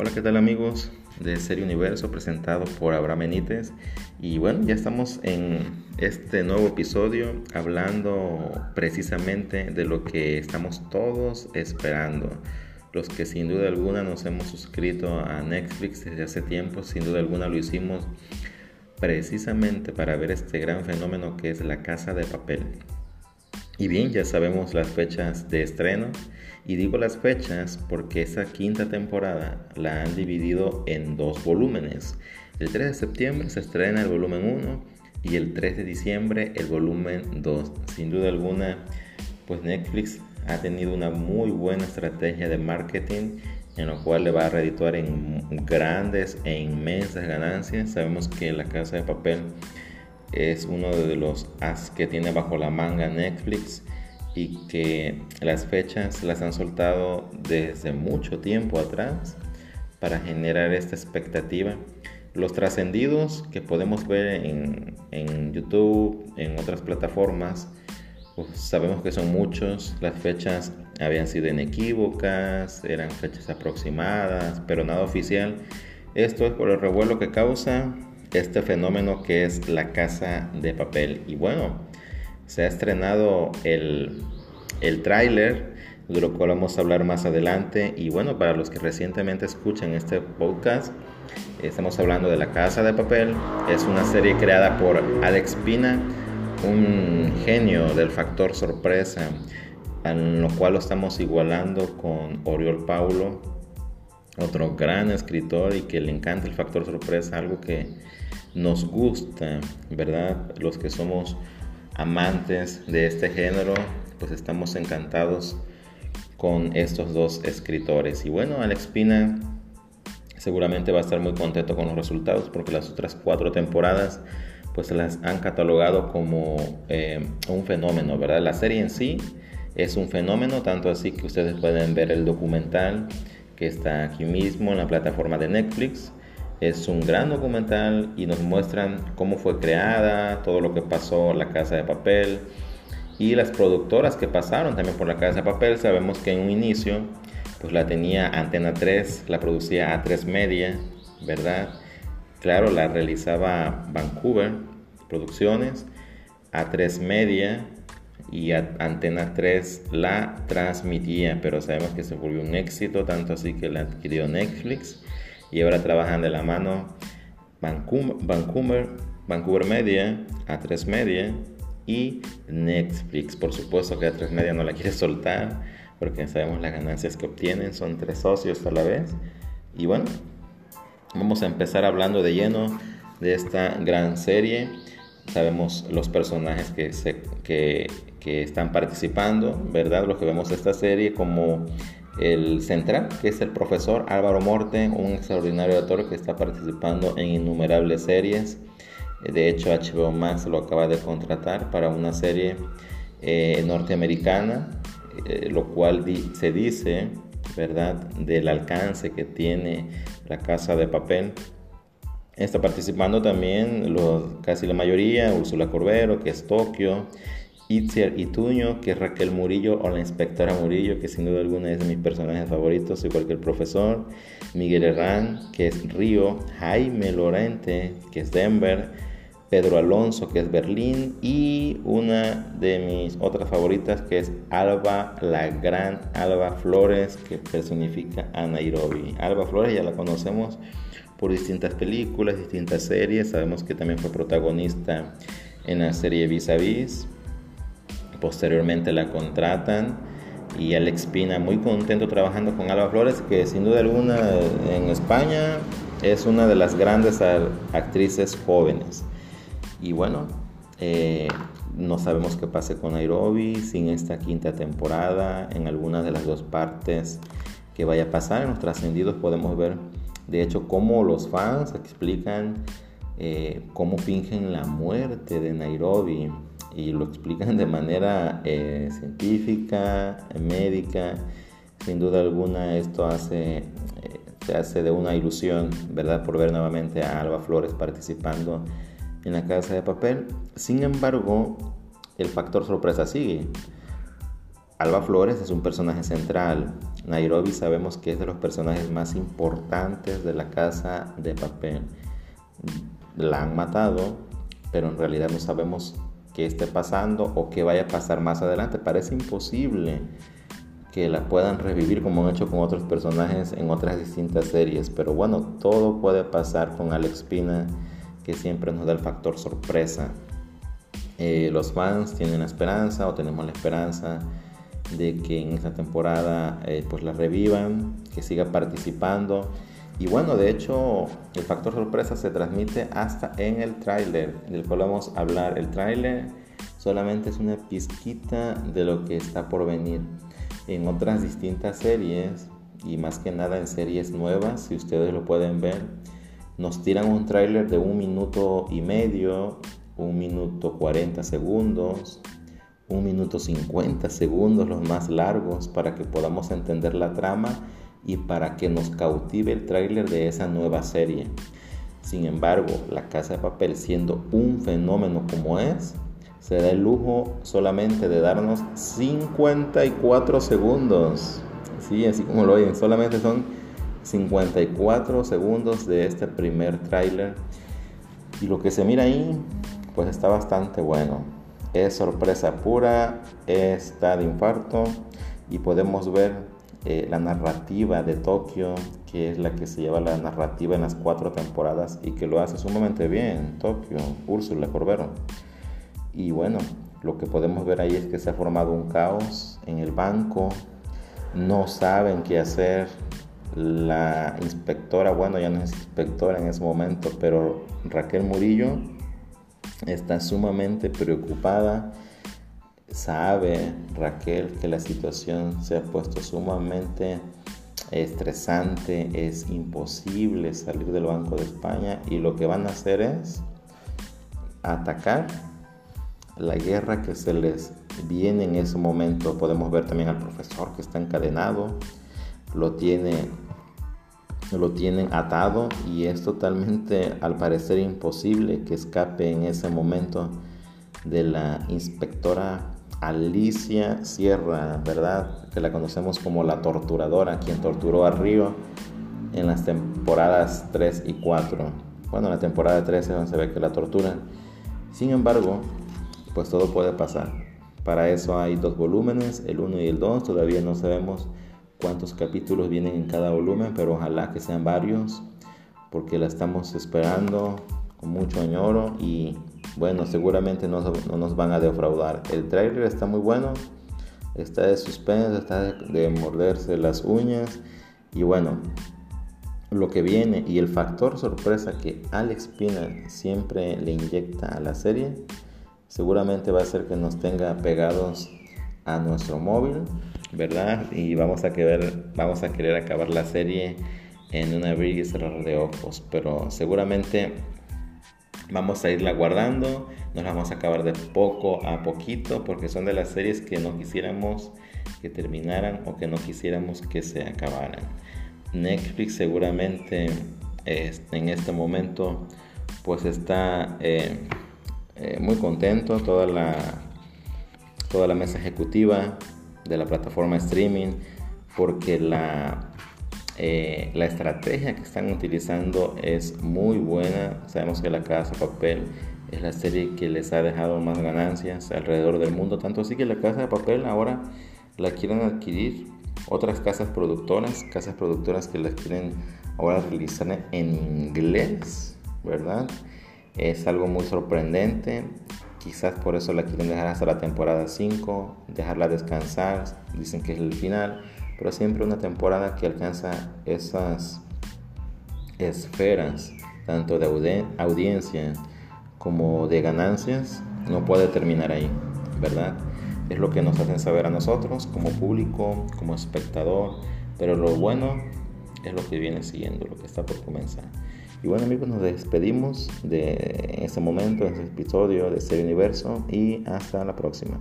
Hola, ¿qué tal amigos de Serie Universo presentado por Abraham Benítez? Y bueno, ya estamos en este nuevo episodio hablando precisamente de lo que estamos todos esperando. Los que sin duda alguna nos hemos suscrito a Netflix desde hace tiempo, sin duda alguna lo hicimos precisamente para ver este gran fenómeno que es la casa de papel. Y bien, ya sabemos las fechas de estreno. Y digo las fechas porque esa quinta temporada la han dividido en dos volúmenes. El 3 de septiembre se estrena el volumen 1 y el 3 de diciembre el volumen 2. Sin duda alguna, pues Netflix ha tenido una muy buena estrategia de marketing en lo cual le va a redituar en grandes e inmensas ganancias. Sabemos que La Casa de Papel es uno de los as que tiene bajo la manga Netflix y que las fechas las han soltado desde mucho tiempo atrás para generar esta expectativa. Los trascendidos que podemos ver en, en, YouTube, en otras plataformas, pues sabemos que son muchos. Las fechas habían sido inequívocas, eran fechas aproximadas, pero nada oficial. Esto es por el revuelo que causa este fenómeno que es la casa de papel. Y bueno, se ha estrenado el, el tráiler, de lo cual vamos a hablar más adelante. Y bueno, para los que recientemente escuchan este podcast, estamos hablando de La Casa de Papel. Es una serie creada por Alex Pina, un genio del factor sorpresa, en lo cual lo estamos igualando con Oriol Paulo, otro gran escritor y que le encanta el factor sorpresa, algo que nos gusta, ¿verdad? Los que somos amantes de este género, pues estamos encantados con estos dos escritores. Y bueno, Alex Pina seguramente va a estar muy contento con los resultados porque las otras cuatro temporadas pues las han catalogado como eh, un fenómeno, ¿verdad? La serie en sí es un fenómeno, tanto así que ustedes pueden ver el documental que está aquí mismo en la plataforma de Netflix. Es un gran documental y nos muestran cómo fue creada, todo lo que pasó la casa de papel y las productoras que pasaron también por la casa de papel. Sabemos que en un inicio pues la tenía Antena 3, la producía A3 Media, ¿verdad? Claro, la realizaba Vancouver Producciones, A3 Media y Antena 3 la transmitía, pero sabemos que se volvió un éxito, tanto así que la adquirió Netflix y ahora trabajan de la mano Vancouver, Vancouver, Media, A3 Media y Netflix. Por supuesto que A3 Media no la quiere soltar porque sabemos las ganancias que obtienen, son tres socios a la vez. Y bueno, vamos a empezar hablando de lleno de esta gran serie. Sabemos los personajes que, se, que que están participando, ¿verdad? Los que vemos esta serie como el central, que es el profesor Álvaro Morte, un extraordinario actor que está participando en innumerables series. De hecho, HBO Max lo acaba de contratar para una serie eh, norteamericana, eh, lo cual se dice, ¿verdad?, del alcance que tiene la casa de papel. Está participando también casi la mayoría, Úrsula Corbero, que es Tokio, Itziar Ituño, que es Raquel Murillo, o la inspectora Murillo, que sin duda alguna es de mis personajes favoritos, igual que el profesor, Miguel Herrán, que es Río, Jaime Lorente, que es Denver, Pedro Alonso, que es Berlín, y una de mis otras favoritas, que es Alba, la gran Alba Flores, que personifica a Nairobi. Alba Flores ya la conocemos por distintas películas, distintas series, sabemos que también fue protagonista en la serie Vis a Vis, Posteriormente la contratan y Alex Pina muy contento trabajando con Alba Flores, que sin duda alguna en España es una de las grandes actrices jóvenes. Y bueno, eh, no sabemos qué pase con Nairobi sin esta quinta temporada, en alguna de las dos partes que vaya a pasar. En los trascendidos podemos ver, de hecho, cómo los fans explican eh, cómo fingen la muerte de Nairobi y lo explican de manera eh, científica, médica. Sin duda alguna esto hace, eh, se hace de una ilusión, ¿verdad? Por ver nuevamente a Alba Flores participando en la casa de papel. Sin embargo, el factor sorpresa sigue. Alba Flores es un personaje central, Nairobi sabemos que es de los personajes más importantes de la casa de papel. La han matado, pero en realidad no sabemos qué esté pasando o qué vaya a pasar más adelante. Parece imposible que la puedan revivir como han hecho con otros personajes en otras distintas series. Pero bueno, todo puede pasar con Alex Pina, que siempre nos da el factor sorpresa. Eh, los fans tienen la esperanza o tenemos la esperanza de que en esta temporada eh, pues la revivan, que siga participando. Y bueno, de hecho, el factor sorpresa se transmite hasta en el tráiler del cual vamos a hablar. El tráiler solamente es una pizquita de lo que está por venir en otras distintas series y más que nada en series nuevas, si ustedes lo pueden ver. Nos tiran un tráiler de un minuto y medio, un minuto 40 segundos, un minuto 50 segundos los más largos para que podamos entender la trama y para que nos cautive el tráiler de esa nueva serie. Sin embargo, La Casa de Papel siendo un fenómeno como es, se da el lujo solamente de darnos 54 segundos. Sí, así como lo oyen, solamente son 54 segundos de este primer tráiler. Y lo que se mira ahí, pues está bastante bueno es sorpresa pura, está de infarto y podemos ver eh, la narrativa de Tokio, que es la que se lleva la narrativa en las cuatro temporadas y que lo hace sumamente bien, Tokio, Úrsula Corbero. Y bueno, lo que podemos ver ahí es que se ha formado un caos en el banco, no saben qué hacer. La inspectora, bueno, ya no es inspectora en ese momento, pero Raquel Murillo está sumamente preocupada. Sabe Raquel que la situación se ha puesto sumamente estresante, es imposible salir del Banco de España y lo que van a hacer es atacar la guerra que se les viene en ese momento. Podemos ver también al profesor que está encadenado, lo tiene lo tienen atado y es totalmente al parecer imposible que escape en ese momento de la inspectora Alicia Sierra, ¿verdad? Que la conocemos como la torturadora, quien torturó a Río en las temporadas 3 y 4. Bueno, en la temporada 13 donde se ve que la tortura. Sin embargo, pues todo puede pasar. Para eso hay dos volúmenes, el 1 y el 2, todavía no sabemos cuántos capítulos vienen en cada volumen, pero ojalá que sean varios, porque la estamos esperando con mucho añoro y bueno, seguramente no, nos van a defraudar. El trailer está muy bueno, está de suspense, está de, morderse las uñas y bueno, lo que viene y el factor sorpresa que Alex Pina siempre le inyecta a la serie, seguramente va a hacer que nos tenga pegados a nuestro móvil ¿verdad? Y vamos a querer, vamos a querer acabar la serie en una abrir y cerrar de ojos, pero seguramente vamos a irla guardando, nos la vamos a acabar de poco a poquito, porque son de las series que no quisiéramos que terminaran o que no quisiéramos que se acabaran. Netflix seguramente en este momento pues está eh, eh, muy contento, toda la, toda la mesa ejecutiva de la plataforma streaming porque la, eh, la estrategia que están utilizando es muy buena. Sabemos que La Casa de Papel es la serie que les ha dejado más ganancias alrededor del mundo, tanto así que La Casa de Papel ahora la quieren adquirir. Otras casas productoras, casas productoras que la quieren ahora realizar en inglés, ¿verdad? Es algo muy sorprendente. Quizás por eso la quieren dejar hasta la temporada 5, dejarla descansar, dicen que es el final, pero siempre una temporada que alcanza esas esferas, tanto de audiencia como de ganancias, no puede terminar ahí, ¿verdad? Es lo que nos hacen saber a nosotros como público, como espectador, pero lo bueno es lo que viene siguiendo, lo que está por comenzar. Y bueno amigos, nos despedimos de este momento, de este episodio de este universo y hasta la próxima.